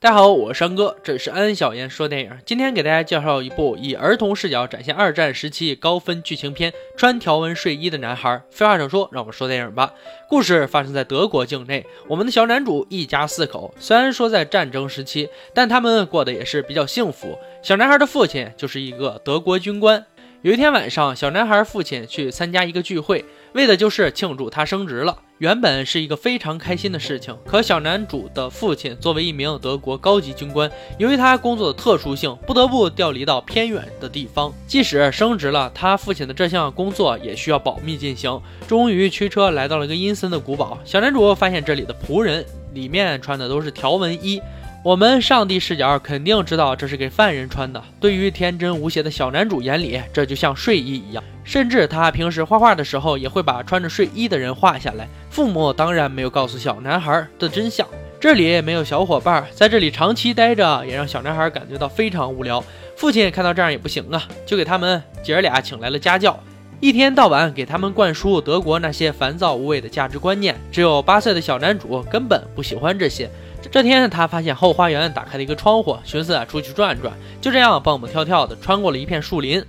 大家好，我是山哥，这里是安小言说电影。今天给大家介绍一部以儿童视角展现二战时期高分剧情片《穿条纹睡衣的男孩》。废话少说，让我们说电影吧。故事发生在德国境内，我们的小男主一家四口，虽然说在战争时期，但他们过得也是比较幸福。小男孩的父亲就是一个德国军官。有一天晚上，小男孩父亲去参加一个聚会，为的就是庆祝他升职了。原本是一个非常开心的事情，可小男主的父亲作为一名德国高级军官，由于他工作的特殊性，不得不调离到偏远的地方。即使升职了，他父亲的这项工作也需要保密进行。终于驱车来到了一个阴森的古堡，小男主发现这里的仆人里面穿的都是条纹衣。我们上帝视角肯定知道这是给犯人穿的。对于天真无邪的小男主眼里，这就像睡衣一样。甚至他平时画画的时候，也会把穿着睡衣的人画下来。父母当然没有告诉小男孩的真相。这里没有小伙伴，在这里长期待着，也让小男孩感觉到非常无聊。父亲看到这样也不行啊，就给他们姐儿俩请来了家教，一天到晚给他们灌输德国那些烦躁无味的价值观念。只有八岁的小男主根本不喜欢这些。这天，他发现后花园打开了一个窗户，寻思啊出去转转。就这样蹦蹦跳跳的穿过了一片树林，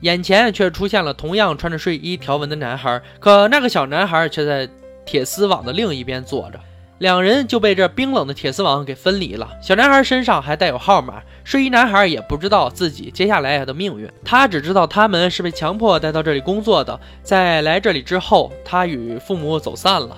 眼前却出现了同样穿着睡衣条纹的男孩。可那个小男孩却在铁丝网的另一边坐着，两人就被这冰冷的铁丝网给分离了。小男孩身上还带有号码，睡衣男孩也不知道自己接下来的命运，他只知道他们是被强迫带到这里工作的。在来这里之后，他与父母走散了。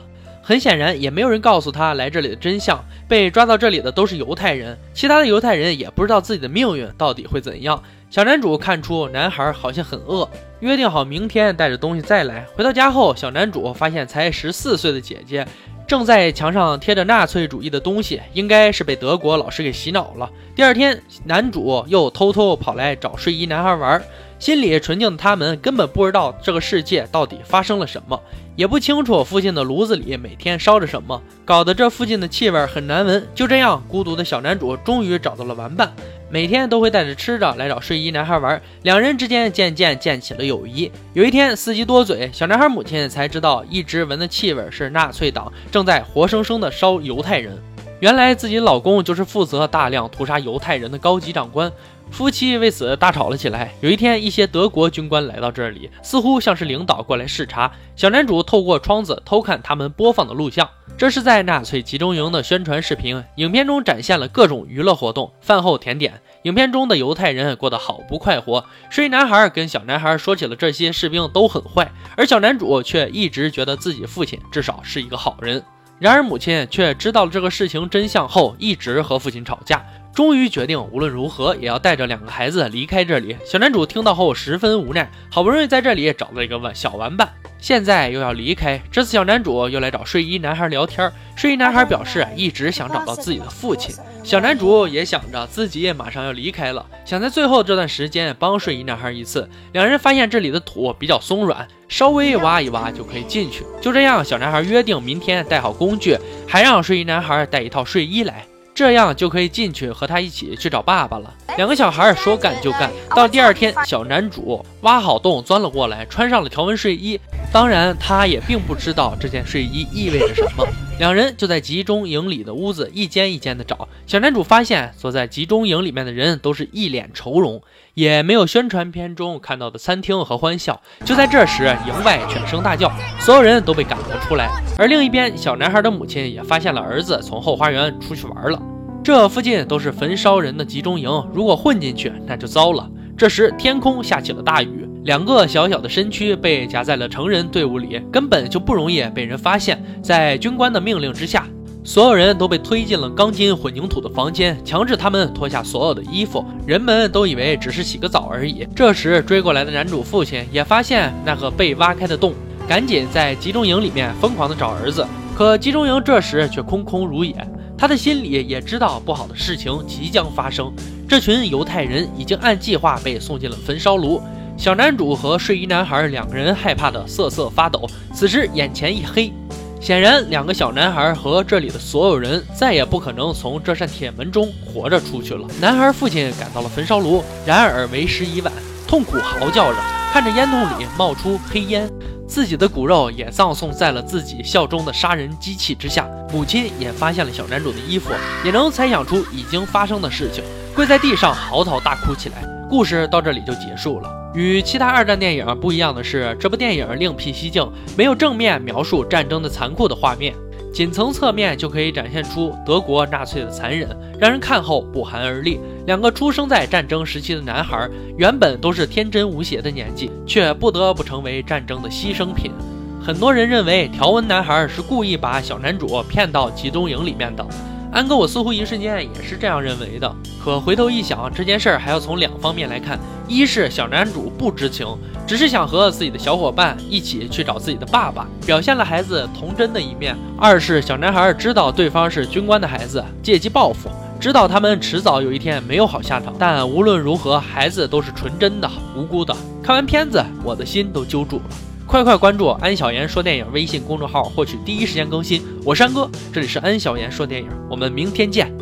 很显然，也没有人告诉他来这里的真相。被抓到这里的都是犹太人，其他的犹太人也不知道自己的命运到底会怎样。小男主看出男孩好像很饿，约定好明天带着东西再来。回到家后，小男主发现才十四岁的姐姐正在墙上贴着纳粹主义的东西，应该是被德国老师给洗脑了。第二天，男主又偷偷跑来找睡衣男孩玩。心里纯净的他们根本不知道这个世界到底发生了什么，也不清楚附近的炉子里每天烧着什么，搞得这附近的气味很难闻。就这样，孤独的小男主终于找到了玩伴，每天都会带着吃的来找睡衣男孩玩，两人之间渐渐建起了友谊。有一天，司机多嘴，小男孩母亲才知道，一直闻的气味是纳粹党正在活生生的烧犹太人。原来自己老公就是负责大量屠杀犹太人的高级长官。夫妻为此大吵了起来。有一天，一些德国军官来到这里，似乎像是领导过来视察。小男主透过窗子偷看他们播放的录像，这是在纳粹集中营的宣传视频。影片中展现了各种娱乐活动、饭后甜点。影片中的犹太人过得好不快活。睡衣男孩跟小男孩说起了这些士兵都很坏，而小男主却一直觉得自己父亲至少是一个好人。然而母亲却知道了这个事情真相后，一直和父亲吵架。终于决定，无论如何也要带着两个孩子离开这里。小男主听到后十分无奈，好不容易在这里找到一个玩小玩伴，现在又要离开。这次小男主又来找睡衣男孩聊天，睡衣男孩表示一直想找到自己的父亲。小男主也想着自己也马上要离开了，想在最后这段时间帮睡衣男孩一次。两人发现这里的土比较松软，稍微挖一挖就可以进去。就这样，小男孩约定明天带好工具，还让睡衣男孩带一套睡衣来。这样就可以进去和他一起去找爸爸了。两个小孩说干就干。到第二天，小男主挖好洞钻了过来，穿上了条纹睡衣。当然，他也并不知道这件睡衣意味着什么。两人就在集中营里的屋子一间一间的找。小男主发现，所在集中营里面的人都是一脸愁容，也没有宣传片中看到的餐厅和欢笑。就在这时，营外犬声大叫，所有人都被赶了出来。而另一边，小男孩的母亲也发现了儿子从后花园出去玩了。这附近都是焚烧人的集中营，如果混进去，那就糟了。这时，天空下起了大雨。两个小小的身躯被夹在了成人队伍里，根本就不容易被人发现。在军官的命令之下，所有人都被推进了钢筋混凝土的房间，强制他们脱下所有的衣服。人们都以为只是洗个澡而已。这时，追过来的男主父亲也发现那个被挖开的洞，赶紧在集中营里面疯狂的找儿子。可集中营这时却空空如也，他的心里也知道不好的事情即将发生。这群犹太人已经按计划被送进了焚烧炉。小男主和睡衣男孩两个人害怕的瑟瑟发抖。此时眼前一黑，显然两个小男孩和这里的所有人再也不可能从这扇铁门中活着出去了。男孩父亲赶到了焚烧炉，然而为时已晚，痛苦嚎叫着，看着烟囱里冒出黑烟。自己的骨肉也葬送在了自己效忠的杀人机器之下。母亲也发现了小男主的衣服，也能猜想出已经发生的事情，跪在地上嚎啕大哭起来。故事到这里就结束了。与其他二战电影不一样的是，这部电影另辟蹊径，没有正面描述战争的残酷的画面，仅从侧面就可以展现出德国纳粹的残忍，让人看后不寒而栗。两个出生在战争时期的男孩，原本都是天真无邪的年纪，却不得不成为战争的牺牲品。很多人认为条纹男孩是故意把小男主骗到集中营里面的。安哥，我似乎一瞬间也是这样认为的。可回头一想，这件事儿还要从两方面来看：一是小男主不知情，只是想和自己的小伙伴一起去找自己的爸爸，表现了孩子童真的一面；二是小男孩知道对方是军官的孩子，借机报复，知道他们迟早有一天没有好下场。但无论如何，孩子都是纯真的、无辜的。看完片子，我的心都揪住了。快快关注安小言说电影微信公众号，获取第一时间更新。我山哥，这里是安小言说电影，我们明天见。